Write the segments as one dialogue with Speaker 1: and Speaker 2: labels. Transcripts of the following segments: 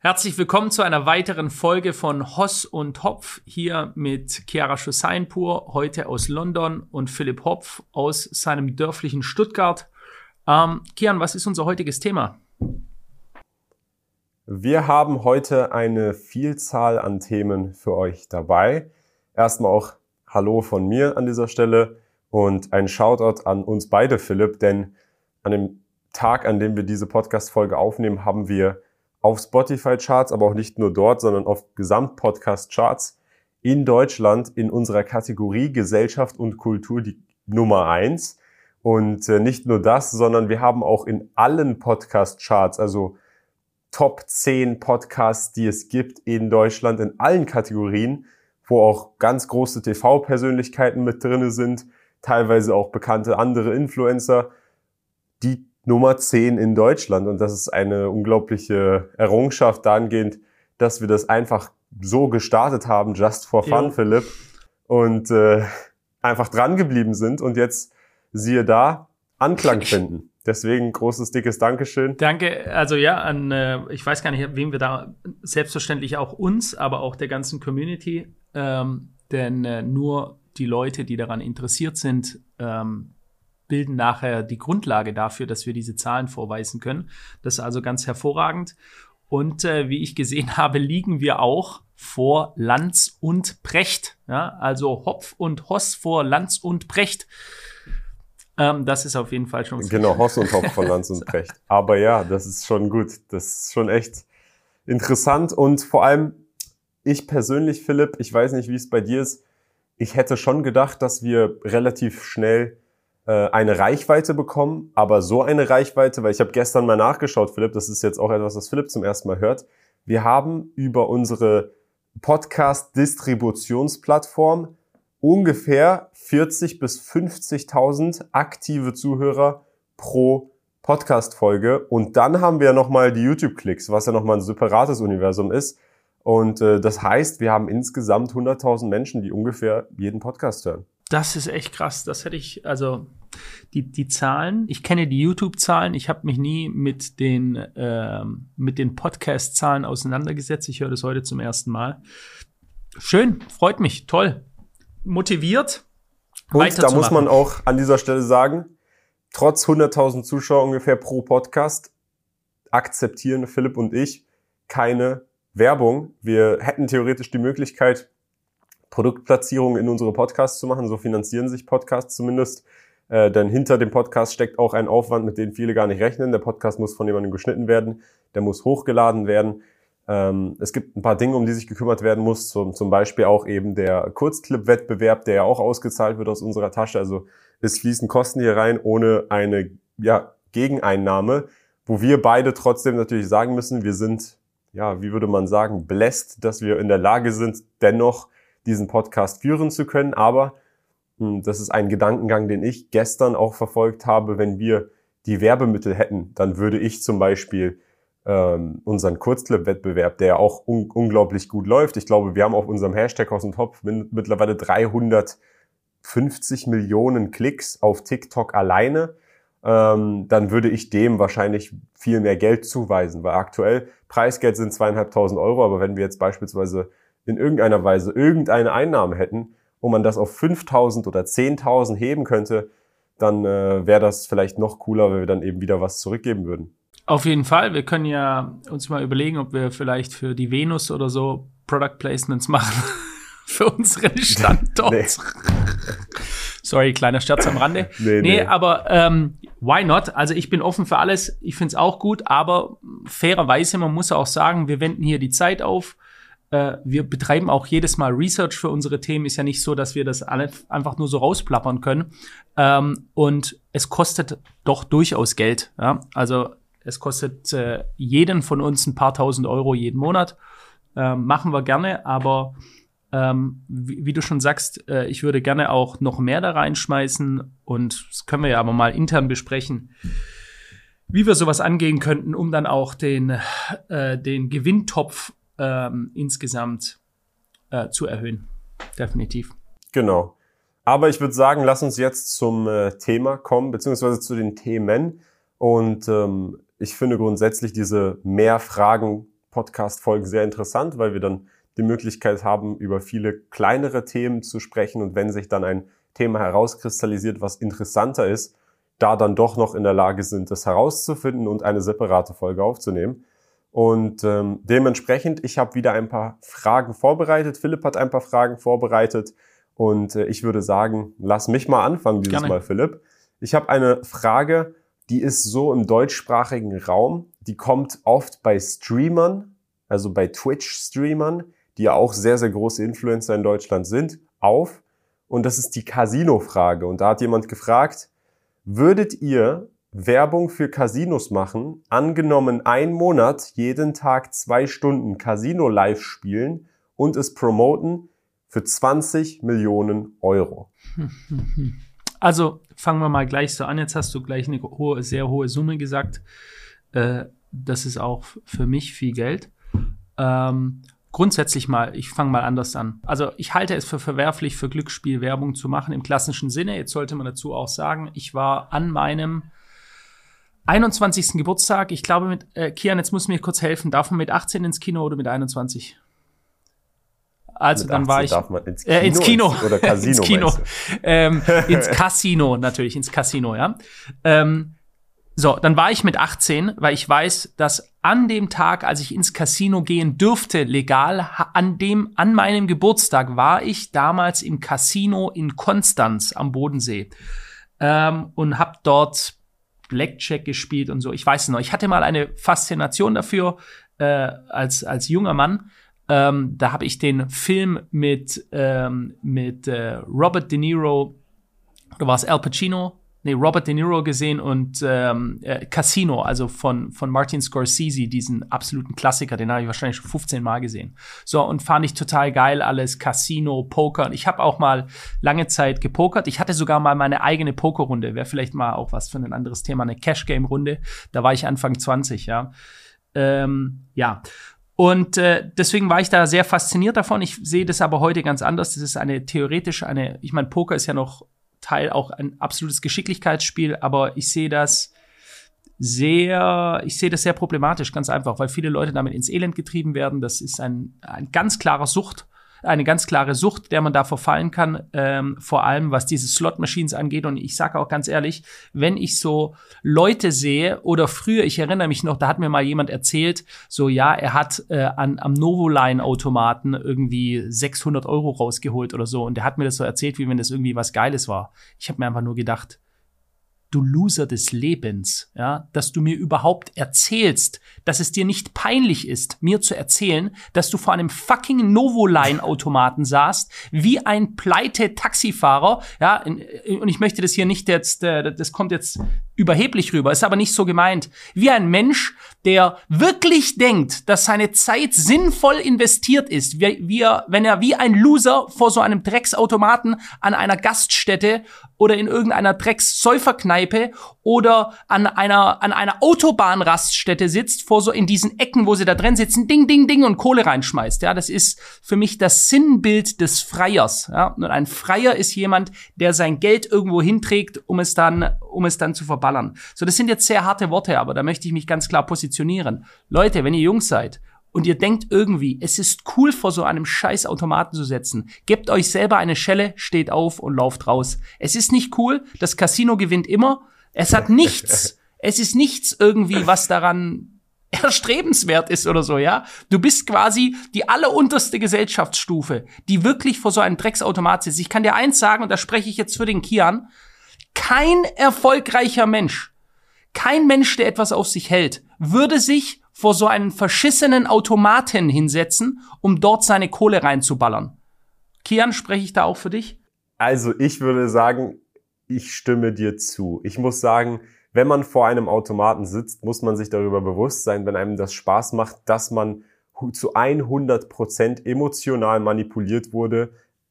Speaker 1: Herzlich willkommen zu einer weiteren Folge von Hoss und Hopf hier mit Chiara Schussainpur, heute aus London und Philipp Hopf aus seinem dörflichen Stuttgart. Ähm, Kian, was ist unser heutiges Thema?
Speaker 2: Wir haben heute eine Vielzahl an Themen für euch dabei. Erstmal auch Hallo von mir an dieser Stelle und ein Shoutout an uns beide, Philipp, denn an dem Tag, an dem wir diese Podcast-Folge aufnehmen, haben wir auf Spotify-Charts, aber auch nicht nur dort, sondern auf Gesamtpodcast-Charts in Deutschland in unserer Kategorie Gesellschaft und Kultur die Nummer eins. Und äh, nicht nur das, sondern wir haben auch in allen Podcast-Charts, also Top 10 Podcasts, die es gibt in Deutschland, in allen Kategorien, wo auch ganz große TV-Persönlichkeiten mit drinne sind, teilweise auch bekannte andere Influencer, die Nummer 10 in Deutschland. Und das ist eine unglaubliche Errungenschaft dahingehend, dass wir das einfach so gestartet haben, just for fun, jo. Philipp. Und äh, einfach dran geblieben sind und jetzt, siehe da, Anklang finden. Deswegen großes, dickes Dankeschön.
Speaker 1: Danke, also ja, an, äh, ich weiß gar nicht, wem wir da, selbstverständlich auch uns, aber auch der ganzen Community, ähm, denn äh, nur die Leute, die daran interessiert sind, ähm, bilden nachher die Grundlage dafür, dass wir diese Zahlen vorweisen können. Das ist also ganz hervorragend. Und äh, wie ich gesehen habe, liegen wir auch vor Lanz und Precht. Ja? Also Hopf und Hoss vor Lanz und Precht. Ähm, das ist auf jeden Fall schon.
Speaker 2: Genau, Hoss und Hopf vor Lanz und Precht. Aber ja, das ist schon gut. Das ist schon echt interessant. Und vor allem, ich persönlich, Philipp, ich weiß nicht, wie es bei dir ist. Ich hätte schon gedacht, dass wir relativ schnell eine Reichweite bekommen, aber so eine Reichweite, weil ich habe gestern mal nachgeschaut, Philipp, das ist jetzt auch etwas, was Philipp zum ersten Mal hört. Wir haben über unsere Podcast-Distributionsplattform ungefähr 40 bis 50.000 aktive Zuhörer pro Podcast-Folge. Und dann haben wir nochmal die YouTube-Klicks, was ja nochmal ein separates Universum ist. Und äh, das heißt, wir haben insgesamt 100.000 Menschen, die ungefähr jeden Podcast hören.
Speaker 1: Das ist echt krass. Das hätte ich, also die, die Zahlen, ich kenne die YouTube-Zahlen, ich habe mich nie mit den, äh, mit den Podcast-Zahlen auseinandergesetzt. Ich höre das heute zum ersten Mal. Schön, freut mich, toll. Motiviert.
Speaker 2: Und da muss man auch an dieser Stelle sagen, trotz 100.000 Zuschauer ungefähr pro Podcast akzeptieren Philipp und ich keine Werbung. Wir hätten theoretisch die Möglichkeit, Produktplatzierungen in unsere Podcasts zu machen. So finanzieren sich Podcasts zumindest. Äh, denn hinter dem Podcast steckt auch ein Aufwand, mit dem viele gar nicht rechnen. Der Podcast muss von jemandem geschnitten werden, der muss hochgeladen werden. Ähm, es gibt ein paar Dinge, um die sich gekümmert werden muss, zum, zum Beispiel auch eben der Kurzclip-Wettbewerb, der ja auch ausgezahlt wird aus unserer Tasche. Also es fließen Kosten hier rein ohne eine ja, Gegeneinnahme, wo wir beide trotzdem natürlich sagen müssen, wir sind, ja, wie würde man sagen, blessed, dass wir in der Lage sind, dennoch diesen Podcast führen zu können. Aber das ist ein Gedankengang, den ich gestern auch verfolgt habe. Wenn wir die Werbemittel hätten, dann würde ich zum Beispiel ähm, unseren Kurzclip-Wettbewerb, der auch un unglaublich gut läuft. Ich glaube, wir haben auf unserem Hashtag aus dem Topf mittlerweile 350 Millionen Klicks auf TikTok alleine. Ähm, dann würde ich dem wahrscheinlich viel mehr Geld zuweisen, weil aktuell Preisgeld sind zweieinhalbtausend Euro, aber wenn wir jetzt beispielsweise in irgendeiner Weise irgendeine Einnahme hätten, wo man das auf 5000 oder 10.000 heben könnte, dann äh, wäre das vielleicht noch cooler, wenn wir dann eben wieder was zurückgeben würden.
Speaker 1: Auf jeden Fall. Wir können ja uns mal überlegen, ob wir vielleicht für die Venus oder so Product Placements machen. für unseren Standort. nee. Sorry, kleiner Scherz am Rande. Nee, nee, nee. aber ähm, why not? Also ich bin offen für alles. Ich finde es auch gut, aber fairerweise, man muss auch sagen, wir wenden hier die Zeit auf. Äh, wir betreiben auch jedes Mal Research für unsere Themen. Ist ja nicht so, dass wir das alle einfach nur so rausplappern können. Ähm, und es kostet doch durchaus Geld. Ja? Also es kostet äh, jeden von uns ein paar tausend Euro jeden Monat. Ähm, machen wir gerne, aber ähm, wie, wie, du schon sagst, äh, ich würde gerne auch noch mehr da reinschmeißen und das können wir ja aber mal intern besprechen, wie wir sowas angehen könnten, um dann auch den, äh, den Gewinntopf ähm, insgesamt äh, zu erhöhen. Definitiv.
Speaker 2: Genau. Aber ich würde sagen, lass uns jetzt zum äh, Thema kommen, beziehungsweise zu den Themen. Und ähm, ich finde grundsätzlich diese Mehr Fragen Podcast-Folgen sehr interessant, weil wir dann die Möglichkeit haben, über viele kleinere Themen zu sprechen und wenn sich dann ein Thema herauskristallisiert, was interessanter ist, da dann doch noch in der Lage sind, das herauszufinden und eine separate Folge aufzunehmen. Und ähm, dementsprechend, ich habe wieder ein paar Fragen vorbereitet. Philipp hat ein paar Fragen vorbereitet. Und äh, ich würde sagen, lass mich mal anfangen dieses Gerne. Mal, Philipp. Ich habe eine Frage, die ist so im deutschsprachigen Raum. Die kommt oft bei Streamern, also bei Twitch-Streamern, die ja auch sehr, sehr große Influencer in Deutschland sind, auf. Und das ist die Casino-Frage. Und da hat jemand gefragt, würdet ihr Werbung für Casinos machen, angenommen ein Monat jeden Tag zwei Stunden Casino live spielen und es promoten für 20 Millionen Euro?
Speaker 1: Also fangen wir mal gleich so an. Jetzt hast du gleich eine hohe, sehr hohe Summe gesagt. Äh, das ist auch für mich viel Geld. Ähm, grundsätzlich mal, ich fange mal anders an. Also ich halte es für verwerflich, für Glücksspiel Werbung zu machen im klassischen Sinne. Jetzt sollte man dazu auch sagen, ich war an meinem 21. Geburtstag, ich glaube mit, äh, Kian, jetzt muss mir kurz helfen, darf man mit 18 ins Kino oder mit 21? Also mit dann war ich ins Kino, äh, ins Kino oder Casino ins Kino, ähm, ins Casino natürlich, ins Casino, ja. Ähm, so, dann war ich mit 18, weil ich weiß, dass an dem Tag, als ich ins Casino gehen dürfte, legal, an dem, an meinem Geburtstag war ich damals im Casino in Konstanz am Bodensee ähm, und habe dort Blackjack gespielt und so. Ich weiß noch, ich hatte mal eine Faszination dafür äh, als als junger Mann. Ähm, da habe ich den Film mit ähm, mit äh, Robert De Niro oder war es Al Pacino? Nee, Robert De Niro gesehen und ähm, äh, Casino, also von, von Martin Scorsese, diesen absoluten Klassiker, den habe ich wahrscheinlich schon 15 Mal gesehen. So, und fand ich total geil, alles Casino, Poker. Und ich habe auch mal lange Zeit gepokert. Ich hatte sogar mal meine eigene Pokerrunde. Wäre vielleicht mal auch was für ein anderes Thema, eine Cash-Game-Runde. Da war ich Anfang 20, ja. Ähm, ja. Und äh, deswegen war ich da sehr fasziniert davon. Ich sehe das aber heute ganz anders. Das ist eine theoretisch eine, ich meine, Poker ist ja noch Teil auch ein absolutes Geschicklichkeitsspiel, aber ich sehe das sehr, ich sehe das sehr problematisch, ganz einfach, weil viele Leute damit ins Elend getrieben werden. Das ist ein, ein ganz klarer Sucht eine ganz klare Sucht, der man da verfallen kann, ähm, vor allem was diese Slot-Machines angeht. Und ich sage auch ganz ehrlich, wenn ich so Leute sehe oder früher, ich erinnere mich noch, da hat mir mal jemand erzählt, so ja, er hat äh, an, am Novoline-Automaten irgendwie 600 Euro rausgeholt oder so. Und der hat mir das so erzählt, wie wenn das irgendwie was Geiles war. Ich habe mir einfach nur gedacht, du Loser des Lebens, ja, dass du mir überhaupt erzählst, dass es dir nicht peinlich ist, mir zu erzählen, dass du vor einem fucking Novoline-Automaten saßt, wie ein pleite Taxifahrer, ja, und ich möchte das hier nicht jetzt, äh, das kommt jetzt überheblich rüber, ist aber nicht so gemeint, wie ein Mensch, der wirklich denkt, dass seine Zeit sinnvoll investiert ist, wie, wie er, wenn er wie ein Loser vor so einem Drecksautomaten an einer Gaststätte oder in irgendeiner Dreckssäuferkneipe oder an einer, an einer Autobahnraststätte sitzt, vor so in diesen Ecken, wo sie da drin sitzen, ding, ding, ding und Kohle reinschmeißt. Ja, das ist für mich das Sinnbild des Freiers. Ja, und ein Freier ist jemand, der sein Geld irgendwo hinträgt, um es dann, um es dann zu verballern. So, das sind jetzt sehr harte Worte, aber da möchte ich mich ganz klar positionieren. Leute, wenn ihr Jungs seid und ihr denkt irgendwie, es ist cool, vor so einem scheiß Automaten zu setzen, gebt euch selber eine Schelle, steht auf und lauft raus. Es ist nicht cool, das Casino gewinnt immer. Es hat nichts, es ist nichts irgendwie, was daran erstrebenswert ist oder so, ja. Du bist quasi die allerunterste Gesellschaftsstufe, die wirklich vor so einem Drecksautomat sitzt. Ich kann dir eins sagen, und da spreche ich jetzt für den Kian, kein erfolgreicher Mensch, kein Mensch, der etwas auf sich hält, würde sich vor so einen verschissenen Automaten hinsetzen, um dort seine Kohle reinzuballern. Kian, spreche ich da auch für dich?
Speaker 2: Also ich würde sagen, ich stimme dir zu. Ich muss sagen, wenn man vor einem Automaten sitzt, muss man sich darüber bewusst sein, wenn einem das Spaß macht, dass man zu 100 Prozent emotional manipuliert wurde,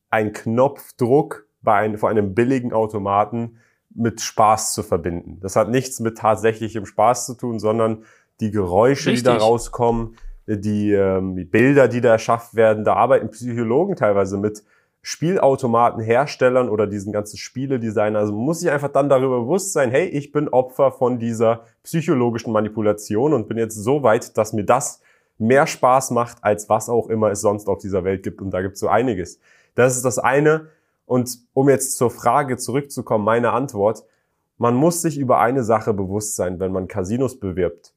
Speaker 2: ein Knopfdruck bei einem, vor einem billigen Automaten mit Spaß zu verbinden. Das hat nichts mit tatsächlichem Spaß zu tun, sondern die Geräusche, Richtig. die da rauskommen, die, ähm, Bilder, die da erschafft werden, da arbeiten Psychologen teilweise mit Spielautomatenherstellern oder diesen ganzen Spieledesigner. Also muss ich einfach dann darüber bewusst sein, hey, ich bin Opfer von dieser psychologischen Manipulation und bin jetzt so weit, dass mir das mehr Spaß macht, als was auch immer es sonst auf dieser Welt gibt. Und da gibt es so einiges. Das ist das eine. Und um jetzt zur Frage zurückzukommen, meine Antwort, man muss sich über eine Sache bewusst sein, wenn man Casinos bewirbt.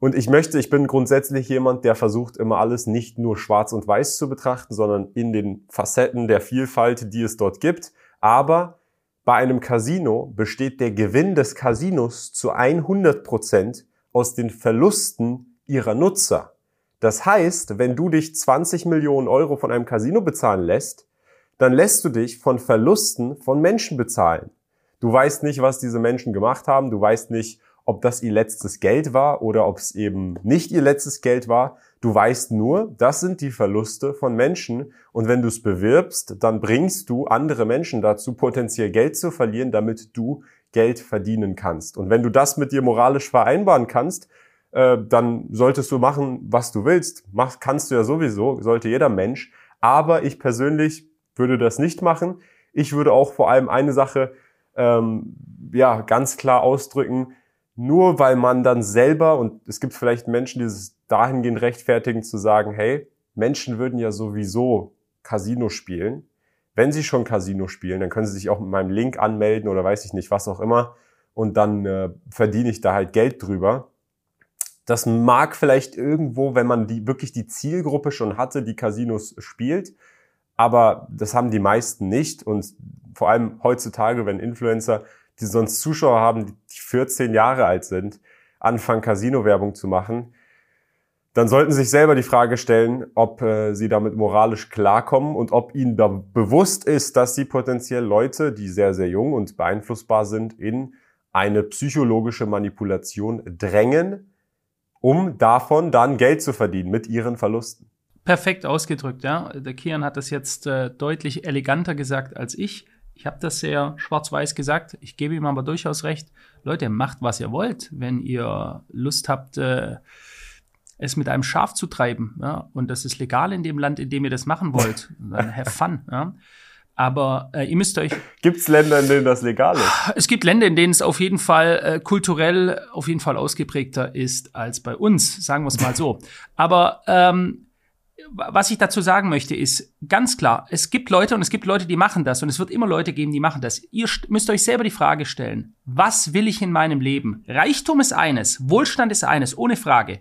Speaker 2: Und ich möchte, ich bin grundsätzlich jemand, der versucht immer alles nicht nur schwarz und weiß zu betrachten, sondern in den Facetten der Vielfalt, die es dort gibt. Aber bei einem Casino besteht der Gewinn des Casinos zu 100 Prozent aus den Verlusten ihrer Nutzer. Das heißt, wenn du dich 20 Millionen Euro von einem Casino bezahlen lässt, dann lässt du dich von Verlusten von Menschen bezahlen. Du weißt nicht, was diese Menschen gemacht haben. Du weißt nicht, ob das ihr letztes Geld war oder ob es eben nicht ihr letztes Geld war. Du weißt nur, das sind die Verluste von Menschen. Und wenn du es bewirbst, dann bringst du andere Menschen dazu, potenziell Geld zu verlieren, damit du Geld verdienen kannst. Und wenn du das mit dir moralisch vereinbaren kannst, äh, dann solltest du machen, was du willst. Mach, kannst du ja sowieso, sollte jeder Mensch. Aber ich persönlich würde das nicht machen. Ich würde auch vor allem eine Sache ähm, ja, ganz klar ausdrücken, nur weil man dann selber, und es gibt vielleicht Menschen, die es dahingehend rechtfertigen, zu sagen, hey, Menschen würden ja sowieso Casino spielen. Wenn sie schon Casino spielen, dann können sie sich auch mit meinem Link anmelden oder weiß ich nicht, was auch immer. Und dann äh, verdiene ich da halt Geld drüber. Das mag vielleicht irgendwo, wenn man die wirklich die Zielgruppe schon hatte, die Casinos spielt, aber das haben die meisten nicht. Und vor allem heutzutage, wenn Influencer, die sonst Zuschauer haben, die 14 Jahre alt sind, anfangen, Casino-Werbung zu machen, dann sollten Sie sich selber die Frage stellen, ob äh, Sie damit moralisch klarkommen und ob Ihnen da bewusst ist, dass Sie potenziell Leute, die sehr, sehr jung und beeinflussbar sind, in eine psychologische Manipulation drängen, um davon dann Geld zu verdienen mit ihren Verlusten.
Speaker 1: Perfekt ausgedrückt, ja. Der Kian hat das jetzt äh, deutlich eleganter gesagt als ich. Ich habe das sehr schwarz-weiß gesagt. Ich gebe ihm aber durchaus recht. Leute, macht, was ihr wollt. Wenn ihr Lust habt, äh, es mit einem Schaf zu treiben, ja, und das ist legal in dem Land, in dem ihr das machen wollt, dann have fun, ja. Aber äh, ihr müsst euch.
Speaker 2: Gibt es Länder, in denen das legal ist?
Speaker 1: Es gibt Länder, in denen es auf jeden Fall äh, kulturell auf jeden Fall ausgeprägter ist als bei uns, sagen wir es mal so. Aber ähm, was ich dazu sagen möchte, ist ganz klar, es gibt Leute und es gibt Leute, die machen das und es wird immer Leute geben, die machen das. Ihr müsst euch selber die Frage stellen, was will ich in meinem Leben? Reichtum ist eines, Wohlstand ist eines, ohne Frage.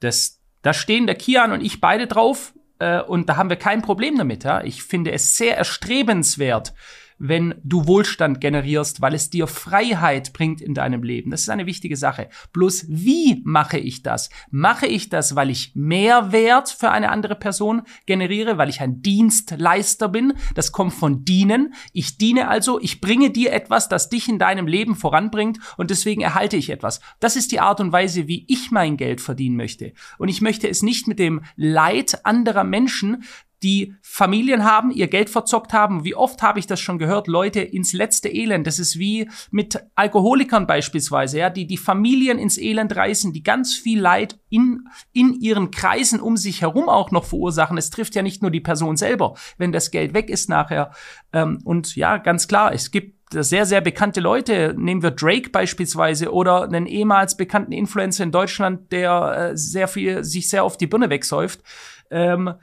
Speaker 1: Das, da stehen der Kian und ich beide drauf äh, und da haben wir kein Problem damit. Ja? Ich finde es sehr erstrebenswert, wenn du Wohlstand generierst, weil es dir Freiheit bringt in deinem Leben. Das ist eine wichtige Sache. Bloß wie mache ich das? Mache ich das, weil ich Mehrwert für eine andere Person generiere, weil ich ein Dienstleister bin? Das kommt von dienen. Ich diene also, ich bringe dir etwas, das dich in deinem Leben voranbringt und deswegen erhalte ich etwas. Das ist die Art und Weise, wie ich mein Geld verdienen möchte. Und ich möchte es nicht mit dem Leid anderer Menschen die Familien haben, ihr Geld verzockt haben. Wie oft habe ich das schon gehört? Leute ins letzte Elend. Das ist wie mit Alkoholikern beispielsweise, ja, die die Familien ins Elend reißen, die ganz viel Leid in, in ihren Kreisen um sich herum auch noch verursachen. Es trifft ja nicht nur die Person selber, wenn das Geld weg ist nachher. Ähm, und ja, ganz klar, es gibt sehr, sehr bekannte Leute, nehmen wir Drake beispielsweise oder einen ehemals bekannten Influencer in Deutschland, der äh, sehr viel, sich sehr auf die Birne wegsäuft. Ähm,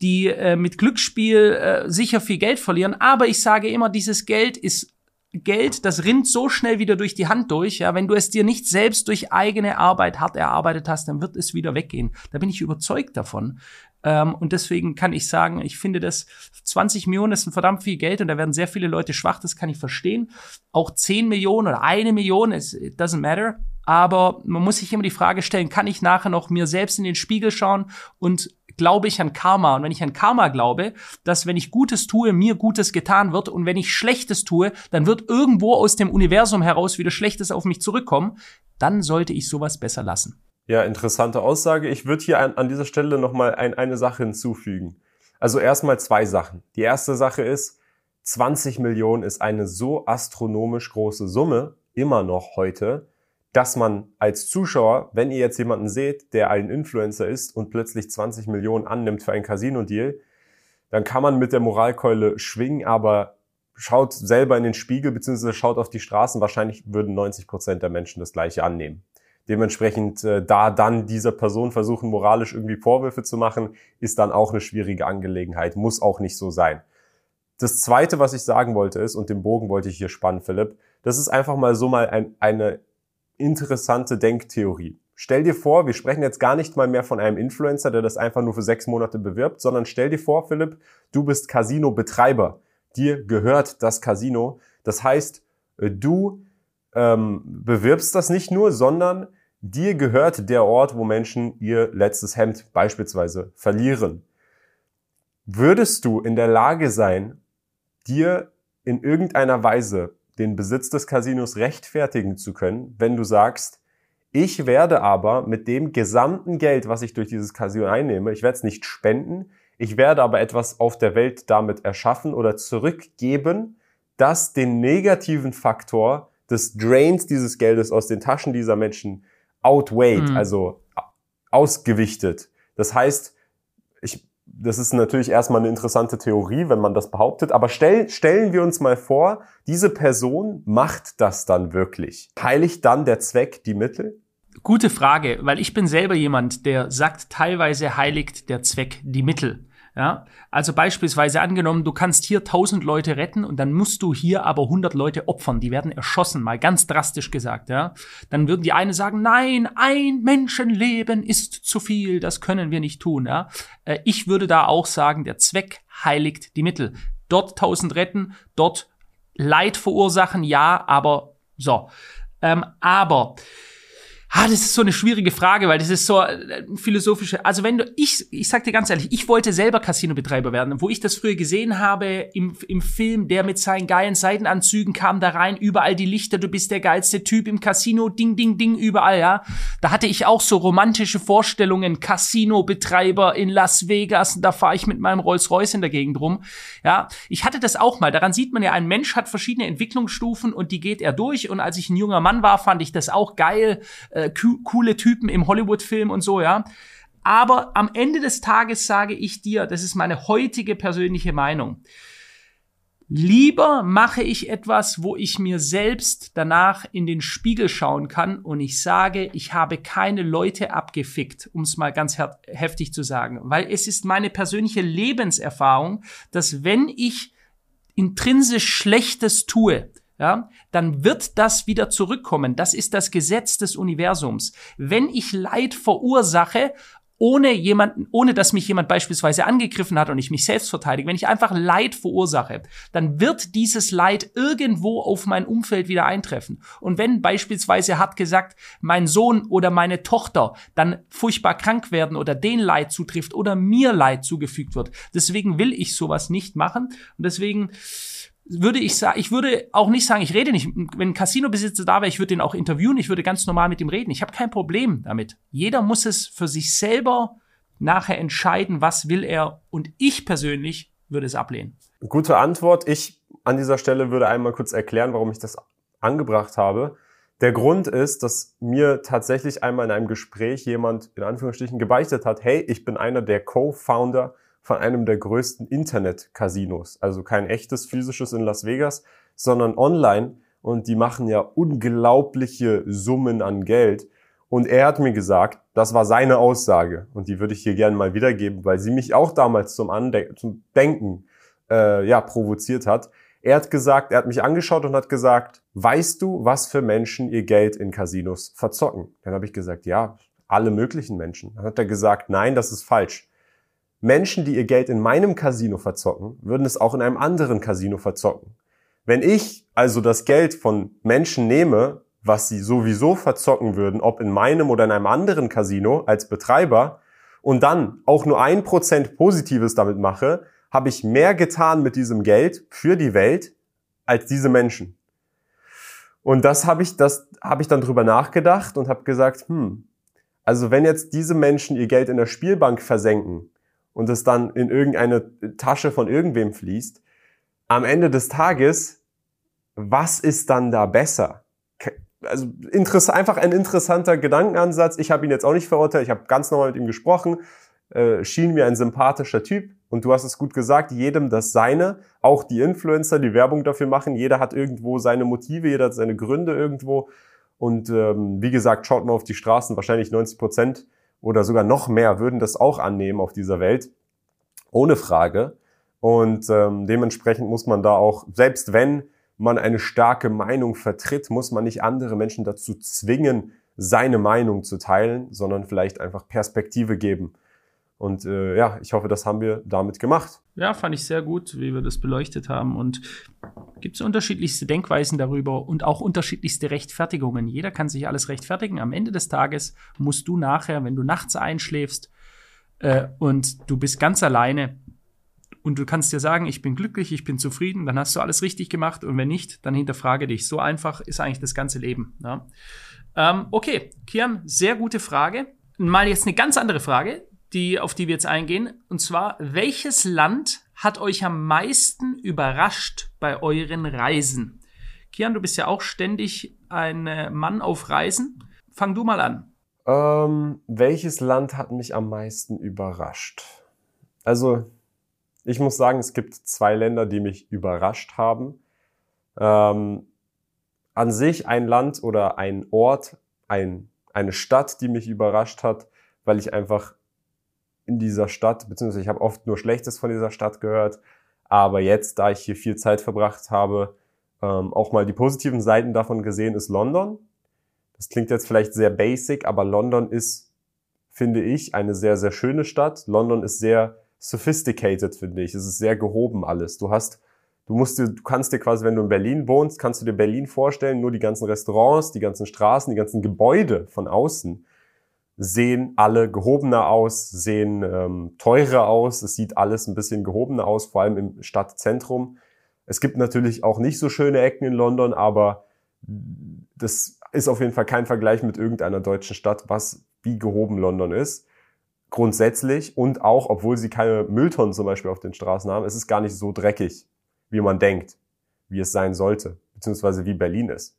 Speaker 1: die äh, mit Glücksspiel äh, sicher viel Geld verlieren. Aber ich sage immer, dieses Geld ist Geld, das rinnt so schnell wieder durch die Hand durch. Ja, wenn du es dir nicht selbst durch eigene Arbeit hart erarbeitet hast, dann wird es wieder weggehen. Da bin ich überzeugt davon. Ähm, und deswegen kann ich sagen, ich finde das 20 Millionen ist ein verdammt viel Geld und da werden sehr viele Leute schwach. Das kann ich verstehen. Auch 10 Millionen oder eine Million, it doesn't matter. Aber man muss sich immer die Frage stellen, kann ich nachher noch mir selbst in den Spiegel schauen und glaube ich an Karma. Und wenn ich an Karma glaube, dass wenn ich Gutes tue, mir Gutes getan wird und wenn ich Schlechtes tue, dann wird irgendwo aus dem Universum heraus wieder Schlechtes auf mich zurückkommen, dann sollte ich sowas besser lassen.
Speaker 2: Ja, interessante Aussage. Ich würde hier an, an dieser Stelle nochmal ein, eine Sache hinzufügen. Also erstmal zwei Sachen. Die erste Sache ist, 20 Millionen ist eine so astronomisch große Summe, immer noch heute, dass man als Zuschauer, wenn ihr jetzt jemanden seht, der ein Influencer ist und plötzlich 20 Millionen annimmt für ein Casino-Deal, dann kann man mit der Moralkeule schwingen, aber schaut selber in den Spiegel bzw. schaut auf die Straßen. Wahrscheinlich würden 90 Prozent der Menschen das gleiche annehmen. Dementsprechend äh, da dann dieser Person versuchen, moralisch irgendwie Vorwürfe zu machen, ist dann auch eine schwierige Angelegenheit, muss auch nicht so sein. Das Zweite, was ich sagen wollte ist, und den Bogen wollte ich hier spannen, Philipp, das ist einfach mal so mal ein, eine interessante Denktheorie. Stell dir vor, wir sprechen jetzt gar nicht mal mehr von einem Influencer, der das einfach nur für sechs Monate bewirbt, sondern stell dir vor, Philipp, du bist Casino-Betreiber. Dir gehört das Casino. Das heißt, äh, du ähm, bewirbst das nicht nur, sondern dir gehört der Ort, wo Menschen ihr letztes Hemd beispielsweise verlieren. Würdest du in der Lage sein, dir in irgendeiner Weise den Besitz des Casinos rechtfertigen zu können, wenn du sagst, ich werde aber mit dem gesamten Geld, was ich durch dieses Casino einnehme, ich werde es nicht spenden, ich werde aber etwas auf der Welt damit erschaffen oder zurückgeben, das den negativen Faktor des Drains dieses Geldes aus den Taschen dieser Menschen outweighed, mhm. also ausgewichtet. Das heißt, das ist natürlich erstmal eine interessante Theorie, wenn man das behauptet, aber stell, stellen wir uns mal vor, diese Person macht das dann wirklich. Heiligt dann der Zweck die Mittel?
Speaker 1: Gute Frage, weil ich bin selber jemand, der sagt, teilweise heiligt der Zweck die Mittel. Ja, also beispielsweise angenommen, du kannst hier 1000 Leute retten und dann musst du hier aber 100 Leute opfern, die werden erschossen, mal ganz drastisch gesagt, ja. Dann würden die eine sagen, nein, ein Menschenleben ist zu viel, das können wir nicht tun, ja. Äh, ich würde da auch sagen, der Zweck heiligt die Mittel. Dort 1000 retten, dort Leid verursachen, ja, aber so. Ähm, aber Ah, das ist so eine schwierige Frage, weil das ist so äh, philosophische. Also wenn du, ich, ich sag dir ganz ehrlich, ich wollte selber Casino-Betreiber werden. Wo ich das früher gesehen habe im, im Film, der mit seinen geilen Seitenanzügen kam da rein, überall die Lichter, du bist der geilste Typ im Casino, ding, ding, ding, überall, ja. Da hatte ich auch so romantische Vorstellungen, Casino-Betreiber in Las Vegas, da fahre ich mit meinem Rolls-Royce in der Gegend rum. Ja, ich hatte das auch mal. Daran sieht man ja, ein Mensch hat verschiedene Entwicklungsstufen und die geht er durch. Und als ich ein junger Mann war, fand ich das auch geil äh, coole Typen im Hollywood-Film und so, ja. Aber am Ende des Tages sage ich dir, das ist meine heutige persönliche Meinung. Lieber mache ich etwas, wo ich mir selbst danach in den Spiegel schauen kann und ich sage, ich habe keine Leute abgefickt, um es mal ganz heftig zu sagen. Weil es ist meine persönliche Lebenserfahrung, dass wenn ich intrinsisch Schlechtes tue, ja, dann wird das wieder zurückkommen. Das ist das Gesetz des Universums. Wenn ich Leid verursache, ohne jemanden, ohne dass mich jemand beispielsweise angegriffen hat und ich mich selbst verteidige, wenn ich einfach Leid verursache, dann wird dieses Leid irgendwo auf mein Umfeld wieder eintreffen. Und wenn beispielsweise hat gesagt, mein Sohn oder meine Tochter dann furchtbar krank werden oder den Leid zutrifft oder mir Leid zugefügt wird, deswegen will ich sowas nicht machen und deswegen würde ich sagen, ich würde auch nicht sagen, ich rede nicht. Wenn ein Casino-Besitzer da wäre, ich würde den auch interviewen, ich würde ganz normal mit ihm reden. Ich habe kein Problem damit. Jeder muss es für sich selber nachher entscheiden, was will er. Und ich persönlich würde es ablehnen.
Speaker 2: Gute Antwort. Ich an dieser Stelle würde einmal kurz erklären, warum ich das angebracht habe. Der Grund ist, dass mir tatsächlich einmal in einem Gespräch jemand in Anführungsstrichen gebeichtet hat, hey, ich bin einer der Co-Founder von einem der größten Internet-Casinos. Also kein echtes physisches in Las Vegas, sondern online. Und die machen ja unglaubliche Summen an Geld. Und er hat mir gesagt, das war seine Aussage. Und die würde ich hier gerne mal wiedergeben, weil sie mich auch damals zum, Ande zum Denken äh, ja, provoziert hat. Er hat gesagt, er hat mich angeschaut und hat gesagt, weißt du, was für Menschen ihr Geld in Casinos verzocken? Dann habe ich gesagt, ja, alle möglichen Menschen. Dann hat er gesagt, nein, das ist falsch. Menschen, die ihr Geld in meinem Casino verzocken, würden es auch in einem anderen Casino verzocken. Wenn ich also das Geld von Menschen nehme, was sie sowieso verzocken würden, ob in meinem oder in einem anderen Casino als Betreiber, und dann auch nur ein Prozent Positives damit mache, habe ich mehr getan mit diesem Geld für die Welt als diese Menschen. Und das habe ich, das habe ich dann drüber nachgedacht und habe gesagt, hm, also wenn jetzt diese Menschen ihr Geld in der Spielbank versenken, und es dann in irgendeine Tasche von irgendwem fließt, am Ende des Tages, was ist dann da besser? Also einfach ein interessanter Gedankenansatz. Ich habe ihn jetzt auch nicht verurteilt, ich habe ganz normal mit ihm gesprochen, äh, schien mir ein sympathischer Typ. Und du hast es gut gesagt, jedem das Seine, auch die Influencer, die Werbung dafür machen, jeder hat irgendwo seine Motive, jeder hat seine Gründe irgendwo. Und ähm, wie gesagt, schaut mal auf die Straßen, wahrscheinlich 90 Prozent oder sogar noch mehr würden das auch annehmen auf dieser Welt. Ohne Frage. Und ähm, dementsprechend muss man da auch, selbst wenn man eine starke Meinung vertritt, muss man nicht andere Menschen dazu zwingen, seine Meinung zu teilen, sondern vielleicht einfach Perspektive geben. Und äh, ja, ich hoffe, das haben wir damit gemacht.
Speaker 1: Ja, fand ich sehr gut, wie wir das beleuchtet haben. Und gibt es unterschiedlichste Denkweisen darüber und auch unterschiedlichste Rechtfertigungen. Jeder kann sich alles rechtfertigen. Am Ende des Tages musst du nachher, wenn du nachts einschläfst äh, und du bist ganz alleine und du kannst dir sagen, ich bin glücklich, ich bin zufrieden, dann hast du alles richtig gemacht. Und wenn nicht, dann hinterfrage dich. So einfach ist eigentlich das ganze Leben. Ja. Ähm, okay, Kian, sehr gute Frage. Mal jetzt eine ganz andere Frage die, auf die wir jetzt eingehen. Und zwar, welches Land hat euch am meisten überrascht bei euren Reisen? Kian, du bist ja auch ständig ein äh, Mann auf Reisen. Fang du mal an.
Speaker 2: Ähm, welches Land hat mich am meisten überrascht? Also, ich muss sagen, es gibt zwei Länder, die mich überrascht haben. Ähm, an sich ein Land oder ein Ort, ein, eine Stadt, die mich überrascht hat, weil ich einfach in dieser Stadt, beziehungsweise ich habe oft nur Schlechtes von dieser Stadt gehört. Aber jetzt, da ich hier viel Zeit verbracht habe, ähm, auch mal die positiven Seiten davon gesehen, ist London. Das klingt jetzt vielleicht sehr basic, aber London ist, finde ich, eine sehr, sehr schöne Stadt. London ist sehr sophisticated, finde ich. Es ist sehr gehoben alles. Du hast, du musst dir, du kannst dir quasi, wenn du in Berlin wohnst, kannst du dir Berlin vorstellen, nur die ganzen Restaurants, die ganzen Straßen, die ganzen Gebäude von außen sehen alle gehobener aus, sehen ähm, teurer aus. Es sieht alles ein bisschen gehobener aus, vor allem im Stadtzentrum. Es gibt natürlich auch nicht so schöne Ecken in London, aber das ist auf jeden Fall kein Vergleich mit irgendeiner deutschen Stadt, was wie gehoben London ist. Grundsätzlich und auch, obwohl sie keine Mülltonnen zum Beispiel auf den Straßen haben, es ist gar nicht so dreckig, wie man denkt, wie es sein sollte, beziehungsweise wie Berlin ist.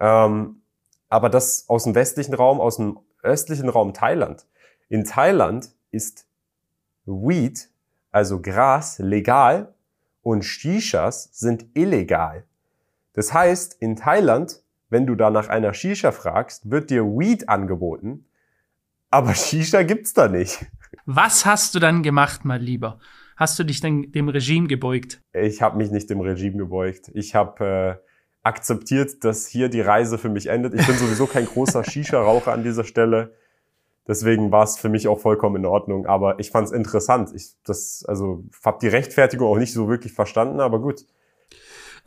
Speaker 2: Ähm, aber das aus dem westlichen Raum, aus dem östlichen Raum Thailand. In Thailand ist Weed, also Gras, legal und Shishas sind illegal. Das heißt, in Thailand, wenn du da nach einer Shisha fragst, wird dir Weed angeboten, aber Shisha gibt's da nicht.
Speaker 1: Was hast du dann gemacht, mein Lieber? Hast du dich denn dem Regime gebeugt?
Speaker 2: Ich habe mich nicht dem Regime gebeugt. Ich habe äh, akzeptiert, dass hier die Reise für mich endet. Ich bin sowieso kein großer Shisha-Raucher an dieser Stelle. Deswegen war es für mich auch vollkommen in Ordnung. Aber ich fand es interessant. Ich das, also habe die Rechtfertigung auch nicht so wirklich verstanden, aber gut.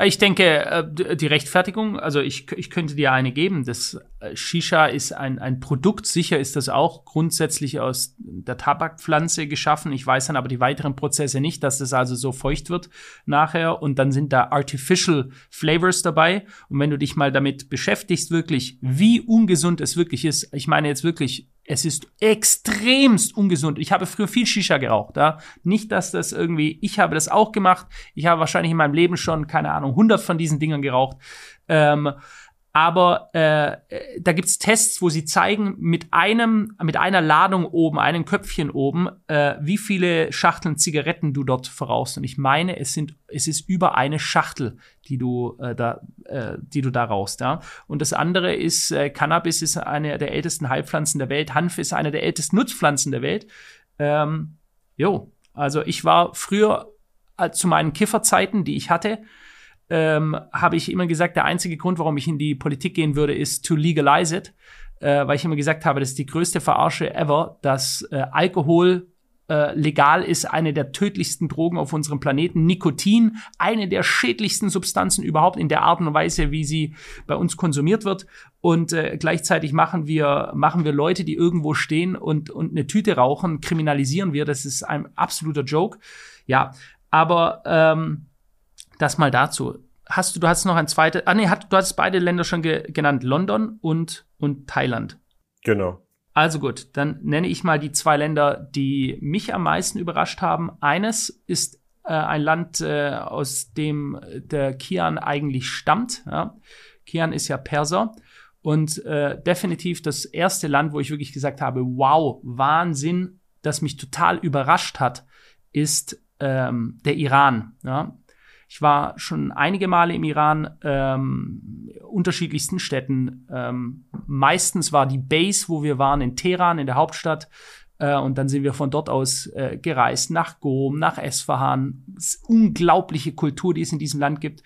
Speaker 1: Ich denke, äh, die Rechtfertigung, also ich, ich könnte dir eine geben. Das äh, Shisha ist ein, ein Produkt. Sicher ist das auch grundsätzlich aus der Tabakpflanze geschaffen. Ich weiß dann aber die weiteren Prozesse nicht, dass das also so feucht wird nachher. Und dann sind da Artificial Flavors dabei. Und wenn du dich mal damit beschäftigst, wirklich, wie ungesund es wirklich ist, ich meine jetzt wirklich es ist extremst ungesund. Ich habe früher viel Shisha geraucht. Ja? Nicht, dass das irgendwie, ich habe das auch gemacht. Ich habe wahrscheinlich in meinem Leben schon, keine Ahnung, 100 von diesen Dingern geraucht. Ähm, aber äh, da gibt's Tests, wo sie zeigen, mit einem, mit einer Ladung oben, einem Köpfchen oben, äh, wie viele Schachteln Zigaretten du dort verrauchst. Und ich meine, es sind, es ist über eine Schachtel, die du äh, da, äh, die du da rauchst. Ja. Und das andere ist, äh, Cannabis ist eine der ältesten Heilpflanzen der Welt. Hanf ist eine der ältesten Nutzpflanzen der Welt. Ähm, jo, also ich war früher äh, zu meinen Kifferzeiten, die ich hatte, ähm, habe ich immer gesagt, der einzige Grund, warum ich in die Politik gehen würde, ist to legalize it. Äh, weil ich immer gesagt habe, das ist die größte Verarsche ever, dass äh, Alkohol äh, legal ist, eine der tödlichsten Drogen auf unserem Planeten. Nikotin, eine der schädlichsten Substanzen überhaupt in der Art und Weise, wie sie bei uns konsumiert wird. Und äh, gleichzeitig machen wir, machen wir Leute, die irgendwo stehen und, und eine Tüte rauchen, kriminalisieren wir. Das ist ein absoluter Joke. Ja, aber ähm, das mal dazu. Hast du, du hast noch ein zweites, ah nee, hat, du hast beide Länder schon ge genannt, London und, und Thailand.
Speaker 2: Genau.
Speaker 1: Also gut, dann nenne ich mal die zwei Länder, die mich am meisten überrascht haben. Eines ist äh, ein Land, äh, aus dem der Kian eigentlich stammt. Ja. Kian ist ja Perser und äh, definitiv das erste Land, wo ich wirklich gesagt habe, wow, Wahnsinn, das mich total überrascht hat, ist ähm, der Iran. Ja. Ich war schon einige Male im Iran, ähm, unterschiedlichsten Städten. Ähm, meistens war die Base, wo wir waren, in Teheran, in der Hauptstadt. Äh, und dann sind wir von dort aus äh, gereist nach Gom, nach Esfahan. unglaubliche Kultur, die es in diesem Land gibt.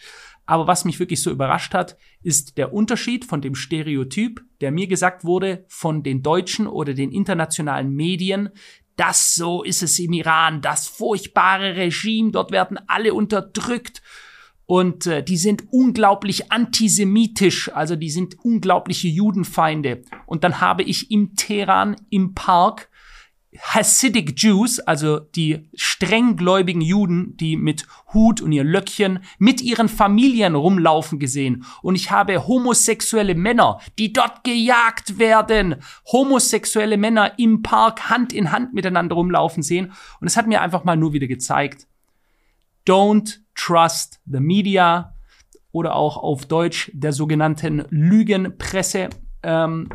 Speaker 1: Aber was mich wirklich so überrascht hat, ist der Unterschied von dem Stereotyp, der mir gesagt wurde von den deutschen oder den internationalen Medien, das so ist es im Iran, das furchtbare Regime, dort werden alle unterdrückt. Und äh, die sind unglaublich antisemitisch, also die sind unglaubliche Judenfeinde. Und dann habe ich im Teheran im Park Hasidic Jews, also die strenggläubigen Juden, die mit Hut und ihr Löckchen mit ihren Familien rumlaufen gesehen. Und ich habe homosexuelle Männer, die dort gejagt werden, homosexuelle Männer im Park Hand in Hand miteinander rumlaufen sehen. Und es hat mir einfach mal nur wieder gezeigt, don't trust the media oder auch auf Deutsch der sogenannten Lügenpresse. Ähm,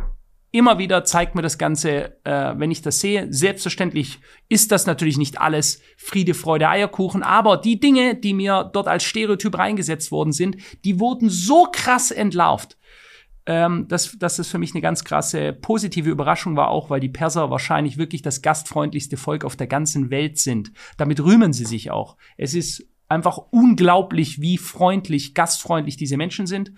Speaker 1: Immer wieder zeigt mir das Ganze, äh, wenn ich das sehe. Selbstverständlich ist das natürlich nicht alles Friede, Freude, Eierkuchen, aber die Dinge, die mir dort als Stereotyp reingesetzt worden sind, die wurden so krass entlarvt, ähm, dass, dass es für mich eine ganz krasse positive Überraschung war, auch weil die Perser wahrscheinlich wirklich das gastfreundlichste Volk auf der ganzen Welt sind. Damit rühmen sie sich auch. Es ist einfach unglaublich, wie freundlich, gastfreundlich diese Menschen sind.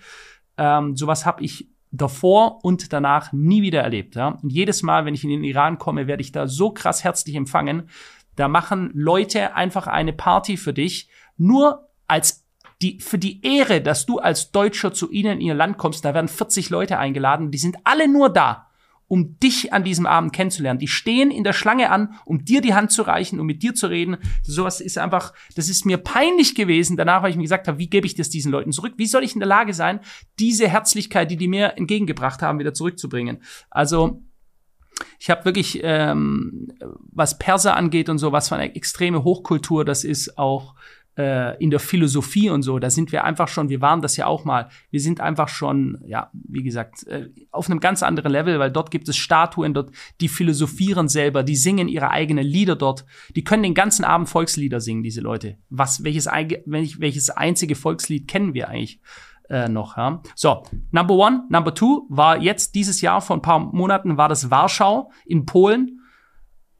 Speaker 1: Ähm, sowas habe ich davor und danach nie wieder erlebt. Ja? Und jedes Mal, wenn ich in den Iran komme, werde ich da so krass herzlich empfangen. Da machen Leute einfach eine Party für dich, nur als die, für die Ehre, dass du als Deutscher zu ihnen in ihr Land kommst. Da werden 40 Leute eingeladen, die sind alle nur da, um dich an diesem Abend kennenzulernen. Die stehen in der Schlange an, um dir die Hand zu reichen, um mit dir zu reden. Sowas ist einfach, das ist mir peinlich gewesen. Danach, weil ich mir gesagt habe, wie gebe ich das diesen Leuten zurück? Wie soll ich in der Lage sein, diese Herzlichkeit, die die mir entgegengebracht haben, wieder zurückzubringen? Also, ich habe wirklich, ähm, was Perser angeht und so, was für eine extreme Hochkultur das ist, auch in der Philosophie und so, da sind wir einfach schon, wir waren das ja auch mal, wir sind einfach schon, ja, wie gesagt, äh, auf einem ganz anderen Level, weil dort gibt es Statuen, dort, die philosophieren selber, die singen ihre eigenen Lieder dort, die können den ganzen Abend Volkslieder singen, diese Leute. Was, welches, welches einzige Volkslied kennen wir eigentlich? Äh, noch. Ja. So, Number One, Number Two war jetzt dieses Jahr vor ein paar Monaten war das Warschau in Polen.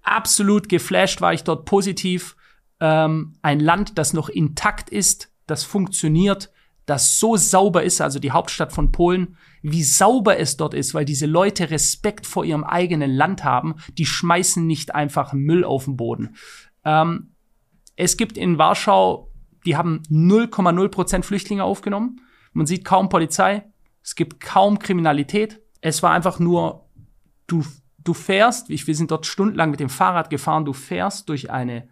Speaker 1: Absolut geflasht war ich dort positiv ähm, ein Land, das noch intakt ist, das funktioniert, das so sauber ist, also die Hauptstadt von Polen, wie sauber es dort ist, weil diese Leute Respekt vor ihrem eigenen Land haben, die schmeißen nicht einfach Müll auf den Boden. Ähm, es gibt in Warschau, die haben 0,0 Prozent Flüchtlinge aufgenommen. Man sieht kaum Polizei, es gibt kaum Kriminalität. Es war einfach nur, du, du fährst, wir sind dort stundenlang mit dem Fahrrad gefahren, du fährst durch eine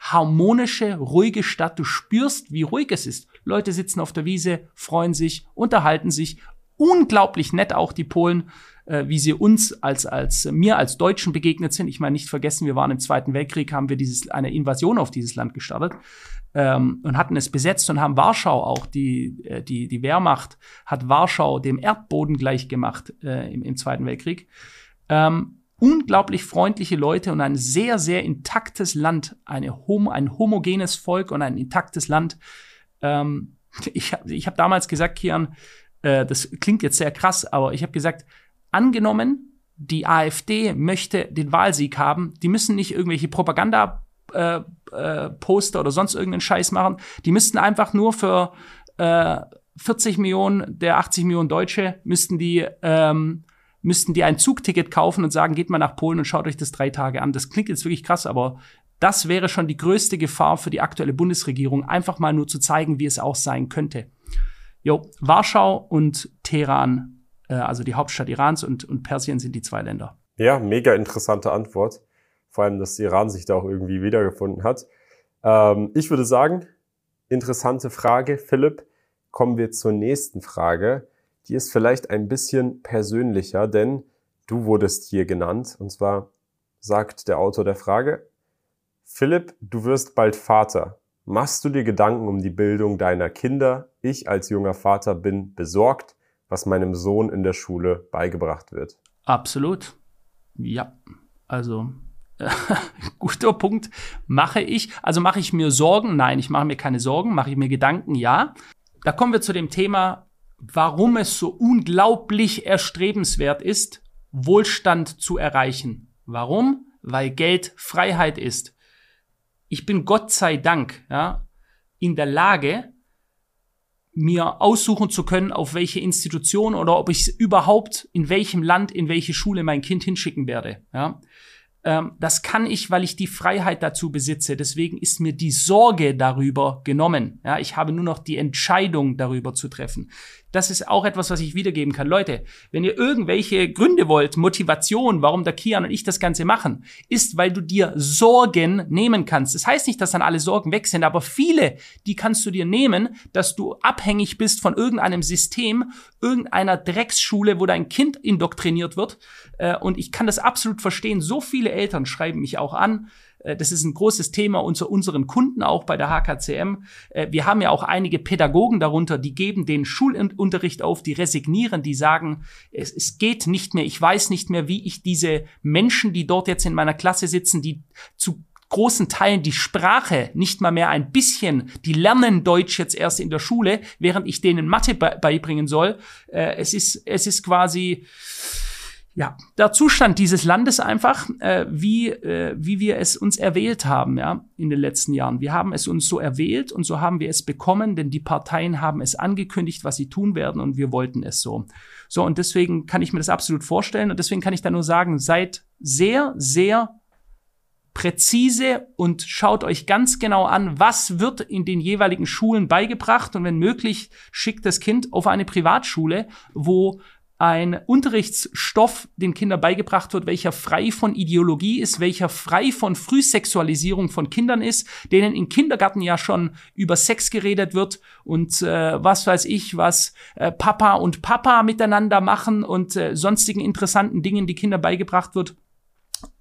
Speaker 1: harmonische, ruhige Stadt. Du spürst, wie ruhig es ist. Leute sitzen auf der Wiese, freuen sich, unterhalten sich. Unglaublich nett auch die Polen, äh, wie sie uns als, als mir als Deutschen begegnet sind. Ich meine, nicht vergessen, wir waren im Zweiten Weltkrieg, haben wir dieses, eine Invasion auf dieses Land gestartet. Ähm, und hatten es besetzt und haben Warschau auch, die, äh, die, die Wehrmacht hat Warschau dem Erdboden gleich gemacht äh, im, im Zweiten Weltkrieg. Ähm, unglaublich freundliche Leute und ein sehr, sehr intaktes Land, eine hom ein homogenes Volk und ein intaktes Land. Ähm, ich habe ich hab damals gesagt, Kian, äh, das klingt jetzt sehr krass, aber ich habe gesagt, angenommen, die AfD möchte den Wahlsieg haben, die müssen nicht irgendwelche Propaganda äh, äh, Poster oder sonst irgendeinen Scheiß machen. Die müssten einfach nur für äh, 40 Millionen der 80 Millionen Deutsche müssten die ähm, müssten die ein Zugticket kaufen und sagen, geht mal nach Polen und schaut euch das drei Tage an. Das klingt jetzt wirklich krass, aber das wäre schon die größte Gefahr für die aktuelle Bundesregierung, einfach mal nur zu zeigen, wie es auch sein könnte. Jo, Warschau und Teheran, äh, also die Hauptstadt Irans und, und Persien sind die zwei Länder.
Speaker 2: Ja, mega interessante Antwort. Vor allem, dass Iran sich da auch irgendwie wiedergefunden hat. Ähm, ich würde sagen, interessante Frage, Philipp. Kommen wir zur nächsten Frage die ist vielleicht ein bisschen persönlicher, denn du wurdest hier genannt. Und zwar sagt der Autor der Frage, Philipp, du wirst bald Vater. Machst du dir Gedanken um die Bildung deiner Kinder? Ich als junger Vater bin besorgt, was meinem Sohn in der Schule beigebracht wird.
Speaker 1: Absolut. Ja. Also guter Punkt. Mache ich, also mache ich mir Sorgen? Nein, ich mache mir keine Sorgen. Mache ich mir Gedanken? Ja. Da kommen wir zu dem Thema, warum es so unglaublich erstrebenswert ist, Wohlstand zu erreichen. Warum? Weil Geld Freiheit ist. Ich bin Gott sei Dank ja, in der Lage, mir aussuchen zu können, auf welche Institution oder ob ich überhaupt in welchem Land, in welche Schule mein Kind hinschicken werde. Ja ähm, das kann ich, weil ich die Freiheit dazu besitze. Deswegen ist mir die Sorge darüber genommen. Ja, ich habe nur noch die Entscheidung darüber zu treffen das ist auch etwas, was ich wiedergeben kann. Leute, wenn ihr irgendwelche Gründe wollt, Motivation, warum der Kian und ich das Ganze machen, ist, weil du dir Sorgen nehmen kannst. Das heißt nicht, dass dann alle Sorgen weg sind, aber viele, die kannst du dir nehmen, dass du abhängig bist von irgendeinem System, irgendeiner Drecksschule, wo dein Kind indoktriniert wird. Äh, und ich kann das absolut verstehen. So viele Eltern schreiben mich auch an, das ist ein großes Thema unter unseren Kunden auch bei der HKCM. Äh, wir haben ja auch einige Pädagogen darunter, die geben den Schulunterricht auf, die resignieren, die sagen, es, es geht nicht mehr, ich weiß nicht mehr, wie ich diese Menschen, die dort jetzt in meiner Klasse sitzen, die zu großen Teilen die Sprache nicht mal mehr ein bisschen, die lernen Deutsch jetzt erst in der Schule, während ich denen Mathe beibringen soll. Äh, es ist, es ist quasi, ja, der Zustand dieses Landes einfach, äh, wie, äh, wie wir es uns erwählt haben, ja, in den letzten Jahren. Wir haben es uns so erwählt und so haben wir es bekommen, denn die Parteien haben es angekündigt, was sie tun werden und wir wollten es so. So, und deswegen kann ich mir das absolut vorstellen und deswegen kann ich da nur sagen, seid sehr, sehr präzise und schaut euch ganz genau an, was wird in den jeweiligen Schulen beigebracht und wenn möglich schickt das Kind auf eine Privatschule, wo ein Unterrichtsstoff den Kindern beigebracht wird, welcher frei von Ideologie ist, welcher frei von Frühsexualisierung von Kindern ist, denen im Kindergarten ja schon über Sex geredet wird und äh, was weiß ich, was äh, Papa und Papa miteinander machen und äh, sonstigen interessanten Dingen, die Kinder beigebracht wird.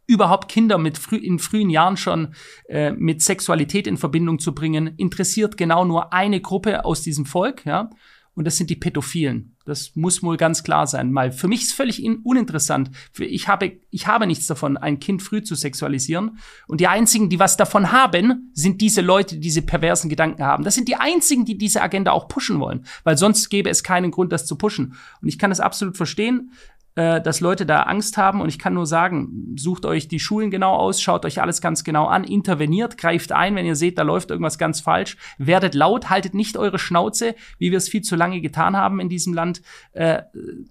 Speaker 1: Überhaupt Kinder mit früh, in frühen Jahren schon äh, mit Sexualität in Verbindung zu bringen, interessiert genau nur eine Gruppe aus diesem Volk, ja und das sind die Pädophilen. Das muss wohl ganz klar sein. Mal für mich ist völlig uninteressant. Ich habe, ich habe nichts davon, ein Kind früh zu sexualisieren. Und die einzigen, die was davon haben, sind diese Leute, die diese perversen Gedanken haben. Das sind die einzigen, die diese Agenda auch pushen wollen. Weil sonst gäbe es keinen Grund, das zu pushen. Und ich kann das absolut verstehen äh, dass Leute da Angst haben. Und ich kann nur sagen, sucht euch die Schulen genau aus, schaut euch alles ganz genau an, interveniert, greift ein, wenn ihr seht, da läuft irgendwas ganz falsch. Werdet laut, haltet nicht eure Schnauze, wie wir es viel zu lange getan haben in diesem Land. Äh,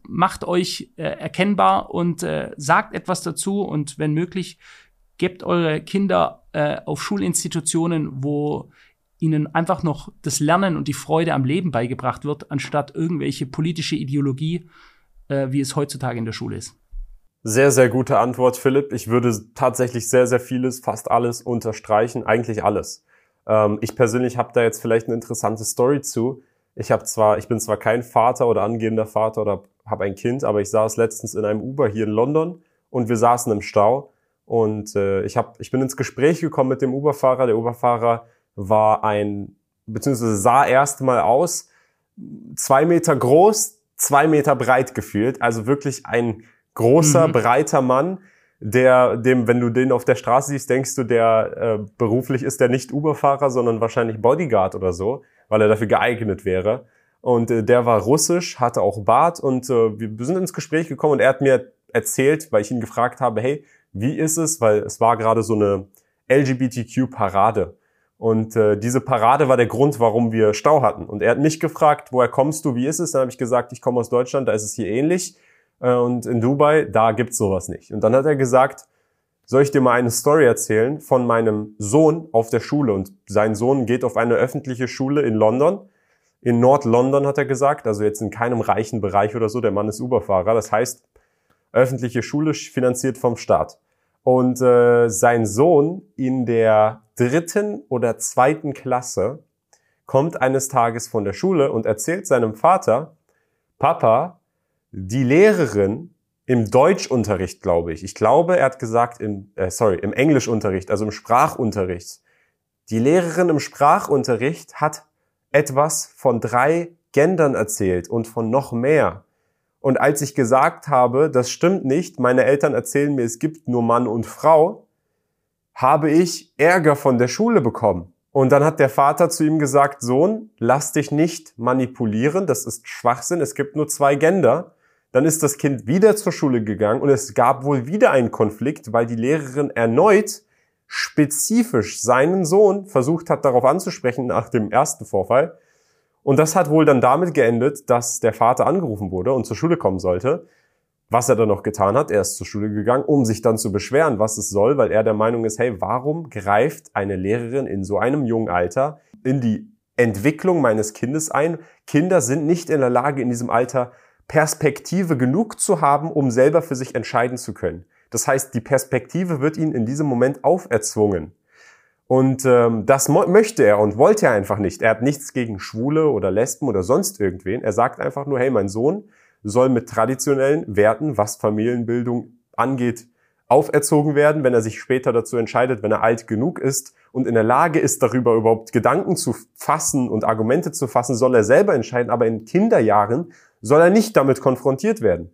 Speaker 1: macht euch äh, erkennbar und äh, sagt etwas dazu und wenn möglich, gebt eure Kinder äh, auf Schulinstitutionen, wo ihnen einfach noch das Lernen und die Freude am Leben beigebracht wird, anstatt irgendwelche politische Ideologie äh, wie es heutzutage in der Schule ist.
Speaker 2: Sehr, sehr gute Antwort, Philipp. Ich würde tatsächlich sehr, sehr vieles, fast alles unterstreichen, eigentlich alles. Ähm, ich persönlich habe da jetzt vielleicht eine interessante Story zu. Ich habe zwar, ich bin zwar kein Vater oder angehender Vater oder habe ein Kind, aber ich saß letztens in einem Uber hier in London und wir saßen im Stau und äh, ich habe, ich bin ins Gespräch gekommen mit dem Uberfahrer. Der Uberfahrer war ein beziehungsweise sah erst mal aus zwei Meter groß, zwei Meter breit gefühlt. Also wirklich ein großer, mhm. breiter Mann, der dem, wenn du den auf der Straße siehst, denkst du, der äh, beruflich ist der nicht Uberfahrer, sondern wahrscheinlich Bodyguard oder so, weil er dafür geeignet wäre. Und äh, der war russisch, hatte auch Bart und äh, wir sind ins Gespräch gekommen und er hat mir erzählt, weil ich ihn gefragt habe, hey, wie ist es, weil es war gerade so eine LGBTQ-Parade und äh, diese Parade war der Grund, warum wir Stau hatten. Und er hat mich gefragt, woher kommst du, wie ist es? Dann habe ich gesagt, ich komme aus Deutschland, da ist es hier ähnlich. Äh, und in Dubai, da gibt's sowas nicht. Und dann hat er gesagt, soll ich dir mal eine Story erzählen von meinem Sohn auf der Schule? Und sein Sohn geht auf eine öffentliche Schule in London. In Nord-London hat er gesagt, also jetzt in keinem reichen Bereich oder so. Der Mann ist Uberfahrer. Das heißt, öffentliche Schule finanziert vom Staat. Und äh, sein Sohn in der dritten oder zweiten Klasse kommt eines Tages von der Schule und erzählt seinem Vater, Papa, die Lehrerin im Deutschunterricht, glaube ich, ich glaube, er hat gesagt, im, äh, sorry, im Englischunterricht, also im Sprachunterricht, die Lehrerin im Sprachunterricht hat etwas von drei Gendern erzählt und von noch mehr. Und als ich gesagt habe, das stimmt nicht, meine Eltern erzählen mir, es gibt nur Mann und Frau, habe ich Ärger von der Schule bekommen. Und dann hat der Vater zu ihm gesagt, Sohn, lass dich nicht manipulieren, das ist Schwachsinn, es gibt nur zwei Gender. Dann ist das Kind wieder zur Schule gegangen und es gab wohl wieder einen Konflikt, weil die Lehrerin erneut spezifisch seinen Sohn versucht hat, darauf anzusprechen nach dem ersten Vorfall. Und das hat wohl dann damit geendet, dass der Vater angerufen wurde und zur Schule kommen sollte. Was er dann noch getan hat, er ist zur Schule gegangen, um sich dann zu beschweren, was es soll, weil er der Meinung ist, hey, warum greift eine Lehrerin in so einem jungen Alter in die Entwicklung meines Kindes ein? Kinder sind nicht in der Lage, in diesem Alter Perspektive genug zu haben, um selber für sich entscheiden zu können. Das heißt, die Perspektive wird ihnen in diesem Moment auferzwungen. Und ähm, das möchte er und wollte er einfach nicht. Er hat nichts gegen Schwule oder Lesben oder sonst irgendwen. Er sagt einfach nur, hey, mein Sohn soll mit traditionellen Werten, was Familienbildung angeht, auferzogen werden, wenn er sich später dazu entscheidet, wenn er alt genug ist und in der Lage ist, darüber überhaupt Gedanken zu fassen und Argumente zu fassen, soll er selber entscheiden. Aber in Kinderjahren soll er nicht damit konfrontiert werden.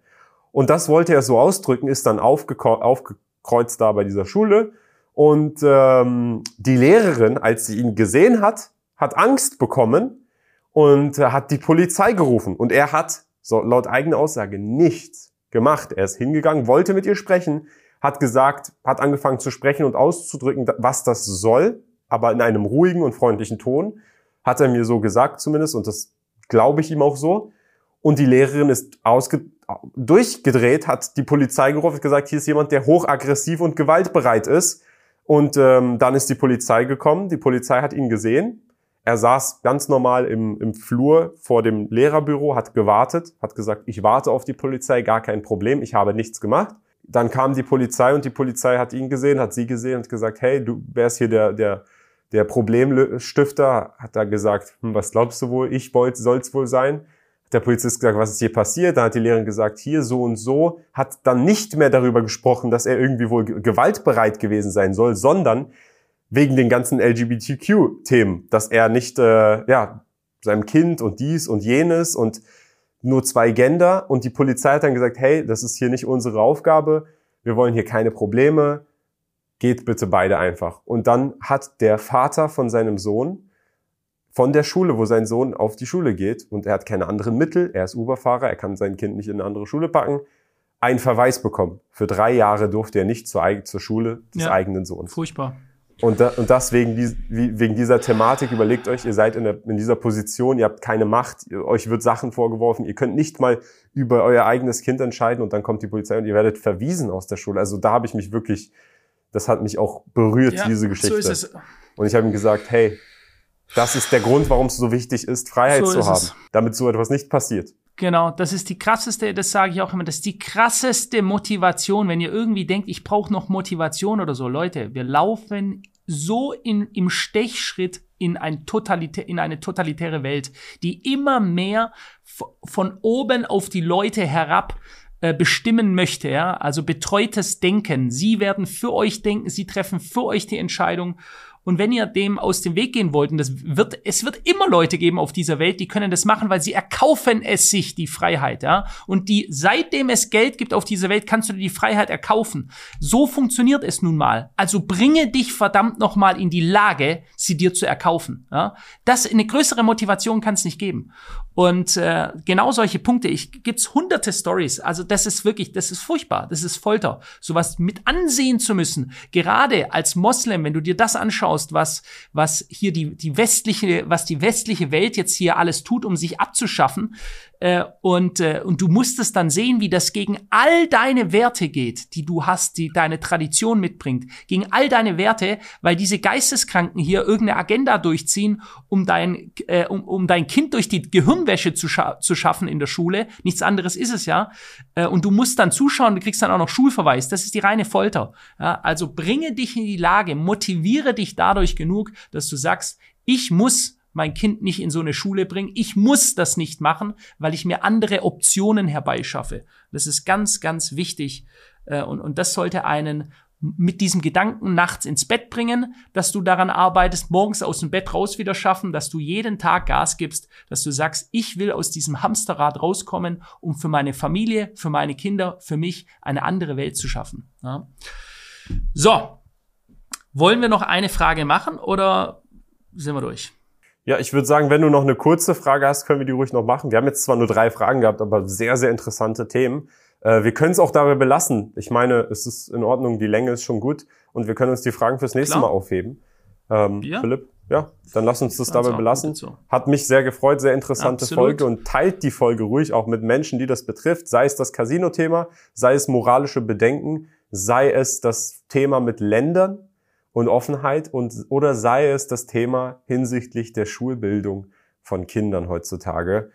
Speaker 2: Und das wollte er so ausdrücken, ist dann aufgekreuzt da bei dieser Schule. Und ähm, die Lehrerin, als sie ihn gesehen hat, hat Angst bekommen und äh, hat die Polizei gerufen. Und er hat, so laut eigener Aussage, nichts gemacht. Er ist hingegangen, wollte mit ihr sprechen, hat gesagt, hat angefangen zu sprechen und auszudrücken, was das soll, aber in einem ruhigen und freundlichen Ton. Hat er mir so gesagt zumindest und das glaube ich ihm auch so. Und die Lehrerin ist ausge durchgedreht, hat die Polizei gerufen, gesagt, hier ist jemand, der hochaggressiv und gewaltbereit ist. Und ähm, dann ist die Polizei gekommen. Die Polizei hat ihn gesehen. Er saß ganz normal im, im Flur vor dem Lehrerbüro, hat gewartet, hat gesagt, ich warte auf die Polizei, gar kein Problem, ich habe nichts gemacht. Dann kam die Polizei und die Polizei hat ihn gesehen, hat sie gesehen und gesagt, hey, du wärst hier der, der, der Problemstifter. Hat da gesagt, hm, was glaubst du wohl, ich soll's wohl sein? Der Polizist gesagt, was ist hier passiert? Dann hat die Lehrerin gesagt, hier so und so, hat dann nicht mehr darüber gesprochen, dass er irgendwie wohl gewaltbereit gewesen sein soll, sondern wegen den ganzen LGBTQ-Themen, dass er nicht, äh, ja, seinem Kind und dies und jenes und nur zwei Gender und die Polizei hat dann gesagt, hey, das ist hier nicht unsere Aufgabe, wir wollen hier keine Probleme, geht bitte beide einfach. Und dann hat der Vater von seinem Sohn von der Schule, wo sein Sohn auf die Schule geht und er hat keine anderen Mittel, er ist Uberfahrer, er kann sein Kind nicht in eine andere Schule packen, einen Verweis bekommen. Für drei Jahre durfte er nicht zur, zur Schule des ja, eigenen Sohns.
Speaker 1: Furchtbar.
Speaker 2: Und, da, und das wegen, die, wegen dieser Thematik, überlegt euch, ihr seid in, der, in dieser Position, ihr habt keine Macht, euch wird Sachen vorgeworfen, ihr könnt nicht mal über euer eigenes Kind entscheiden und dann kommt die Polizei und ihr werdet verwiesen aus der Schule. Also da habe ich mich wirklich, das hat mich auch berührt, ja, diese Geschichte. So ist es. Und ich habe ihm gesagt, hey, das ist der Grund, warum es so wichtig ist, Freiheit so zu haben, es. damit so etwas nicht passiert.
Speaker 1: Genau, das ist die krasseste, das sage ich auch immer, das ist die krasseste Motivation, wenn ihr irgendwie denkt, ich brauche noch Motivation oder so. Leute, wir laufen so in, im Stechschritt in, ein Totalitä in eine totalitäre Welt, die immer mehr von oben auf die Leute herab äh, bestimmen möchte, ja, also betreutes Denken. Sie werden für euch denken, sie treffen für euch die Entscheidung und wenn ihr dem aus dem Weg gehen wollt, und das wird, es wird immer Leute geben auf dieser Welt, die können das machen, weil sie erkaufen es sich, die Freiheit, ja. Und die, seitdem es Geld gibt auf dieser Welt, kannst du dir die Freiheit erkaufen. So funktioniert es nun mal. Also bringe dich verdammt nochmal in die Lage, sie dir zu erkaufen, ja. Das, eine größere Motivation kann es nicht geben. Und äh, genau solche Punkte, ich gibt's hunderte Stories. Also das ist wirklich, das ist furchtbar, das ist Folter, sowas mit ansehen zu müssen. Gerade als Moslem, wenn du dir das anschaust, was was hier die die westliche, was die westliche Welt jetzt hier alles tut, um sich abzuschaffen, äh, und, äh, und du musst es dann sehen, wie das gegen all deine Werte geht, die du hast, die deine Tradition mitbringt, gegen all deine Werte, weil diese Geisteskranken hier irgendeine Agenda durchziehen, um dein, äh, um, um dein Kind durch die Gehirnwäsche zu, scha zu schaffen in der Schule. Nichts anderes ist es ja. Äh, und du musst dann zuschauen, du kriegst dann auch noch Schulverweis. Das ist die reine Folter. Ja, also bringe dich in die Lage, motiviere dich dadurch genug, dass du sagst, ich muss mein Kind nicht in so eine Schule bringen. Ich muss das nicht machen, weil ich mir andere Optionen herbeischaffe. Das ist ganz, ganz wichtig. Äh, und, und das sollte einen mit diesem Gedanken nachts ins Bett bringen, dass du daran arbeitest, morgens aus dem Bett raus wieder schaffen, dass du jeden Tag Gas gibst, dass du sagst, ich will aus diesem Hamsterrad rauskommen, um für meine Familie, für meine Kinder, für mich eine andere Welt zu schaffen. Ja. So, Wollen wir noch eine Frage machen oder sind wir durch?
Speaker 2: Ja, ich würde sagen, wenn du noch eine kurze Frage hast, können wir die ruhig noch machen. Wir haben jetzt zwar nur drei Fragen gehabt, aber sehr, sehr interessante Themen. Äh, wir können es auch dabei belassen. Ich meine, es ist in Ordnung, die Länge ist schon gut und wir können uns die Fragen fürs nächste Klar. Mal aufheben. Ähm, ja. Philipp, ja, dann lass uns das dabei belassen. Hat mich sehr gefreut, sehr interessante Absolut. Folge und teilt die Folge ruhig auch mit Menschen, die das betrifft, sei es das Casino-Thema, sei es moralische Bedenken, sei es das Thema mit Ländern und Offenheit und oder sei es das Thema hinsichtlich der Schulbildung von Kindern heutzutage.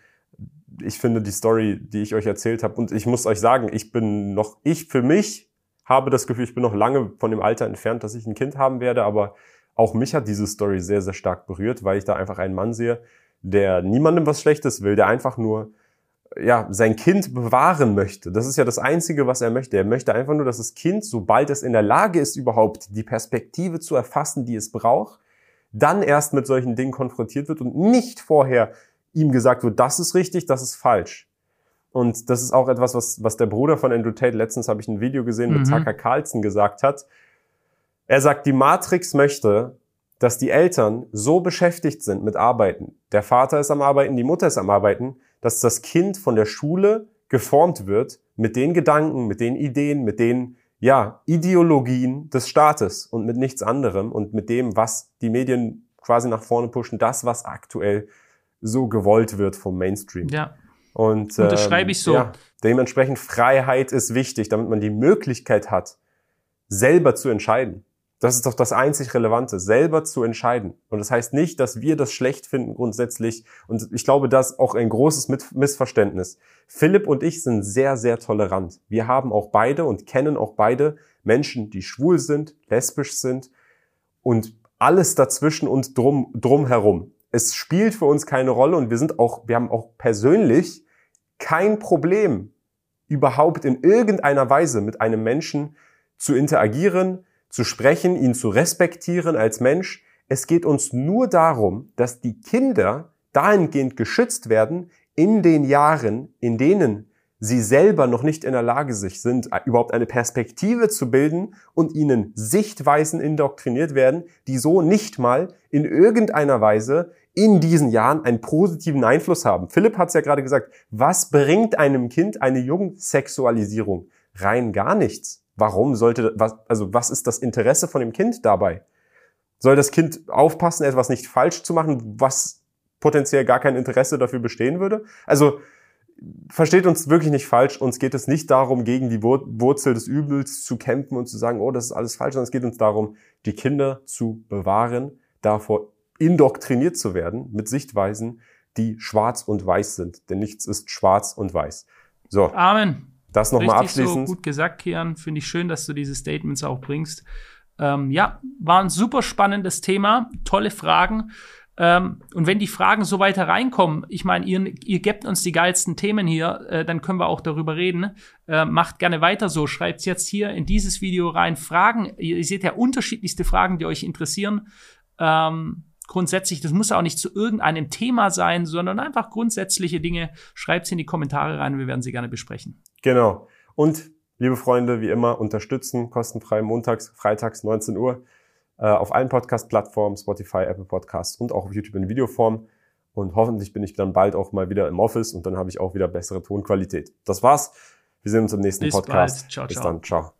Speaker 2: Ich finde die Story, die ich euch erzählt habe und ich muss euch sagen, ich bin noch ich für mich habe das Gefühl, ich bin noch lange von dem Alter entfernt, dass ich ein Kind haben werde, aber auch mich hat diese Story sehr sehr stark berührt, weil ich da einfach einen Mann sehe, der niemandem was Schlechtes will, der einfach nur ja, sein Kind bewahren möchte. Das ist ja das Einzige, was er möchte. Er möchte einfach nur, dass das Kind, sobald es in der Lage ist, überhaupt die Perspektive zu erfassen, die es braucht, dann erst mit solchen Dingen konfrontiert wird und nicht vorher ihm gesagt wird, das ist richtig, das ist falsch. Und das ist auch etwas, was, was der Bruder von Andrew Tate, letztens habe ich ein Video gesehen, mit mhm. Tucker Carlson gesagt hat. Er sagt, die Matrix möchte, dass die Eltern so beschäftigt sind mit Arbeiten. Der Vater ist am Arbeiten, die Mutter ist am Arbeiten, dass das Kind von der Schule geformt wird mit den Gedanken, mit den Ideen, mit den ja, Ideologien des Staates und mit nichts anderem und mit dem, was die Medien quasi nach vorne pushen, das, was aktuell so gewollt wird vom Mainstream.
Speaker 1: Ja.
Speaker 2: Und,
Speaker 1: ähm, das schreibe ich so. Ja,
Speaker 2: dementsprechend Freiheit ist wichtig, damit man die Möglichkeit hat, selber zu entscheiden. Das ist doch das einzig Relevante, selber zu entscheiden. Und das heißt nicht, dass wir das schlecht finden grundsätzlich. Und ich glaube, das ist auch ein großes Missverständnis. Philipp und ich sind sehr, sehr tolerant. Wir haben auch beide und kennen auch beide Menschen, die schwul sind, lesbisch sind und alles dazwischen und drum, drum herum. Es spielt für uns keine Rolle und wir sind auch, wir haben auch persönlich kein Problem, überhaupt in irgendeiner Weise mit einem Menschen zu interagieren, zu sprechen, ihn zu respektieren als Mensch. Es geht uns nur darum, dass die Kinder dahingehend geschützt werden in den Jahren, in denen sie selber noch nicht in der Lage sich sind, überhaupt eine Perspektive zu bilden und ihnen Sichtweisen indoktriniert werden, die so nicht mal in irgendeiner Weise in diesen Jahren einen positiven Einfluss haben. Philipp hat es ja gerade gesagt, was bringt einem Kind eine Jugendsexualisierung? Rein gar nichts. Warum sollte, was, also was ist das Interesse von dem Kind dabei? Soll das Kind aufpassen, etwas nicht falsch zu machen, was potenziell gar kein Interesse dafür bestehen würde? Also, versteht uns wirklich nicht falsch. Uns geht es nicht darum, gegen die Wurzel des Übels zu kämpfen und zu sagen, oh, das ist alles falsch, sondern es geht uns darum, die Kinder zu bewahren, davor indoktriniert zu werden mit Sichtweisen, die schwarz und weiß sind. Denn nichts ist schwarz und weiß. So.
Speaker 1: Amen.
Speaker 2: Das nochmal abschließend.
Speaker 1: So gut gesagt, Kian. Finde ich schön, dass du diese Statements auch bringst. Ähm, ja, war ein super spannendes Thema. Tolle Fragen. Ähm, und wenn die Fragen so weiter reinkommen, ich meine, ihr, ihr gebt uns die geilsten Themen hier, äh, dann können wir auch darüber reden. Äh, macht gerne weiter so. Schreibt jetzt hier in dieses Video rein Fragen. Ihr, ihr seht ja unterschiedlichste Fragen, die euch interessieren. Ähm, grundsätzlich, das muss auch nicht zu irgendeinem Thema sein, sondern einfach grundsätzliche Dinge. Schreibt sie in die Kommentare rein, wir werden sie gerne besprechen.
Speaker 2: Genau. Und liebe Freunde, wie immer, unterstützen, kostenfrei montags, freitags, 19 Uhr, äh, auf allen Podcast-Plattformen, Spotify, Apple Podcasts und auch auf YouTube in Videoform. Und hoffentlich bin ich dann bald auch mal wieder im Office und dann habe ich auch wieder bessere Tonqualität. Das war's. Wir sehen uns im nächsten Bis Podcast. Bald. Ciao, Bis ciao. dann. Ciao.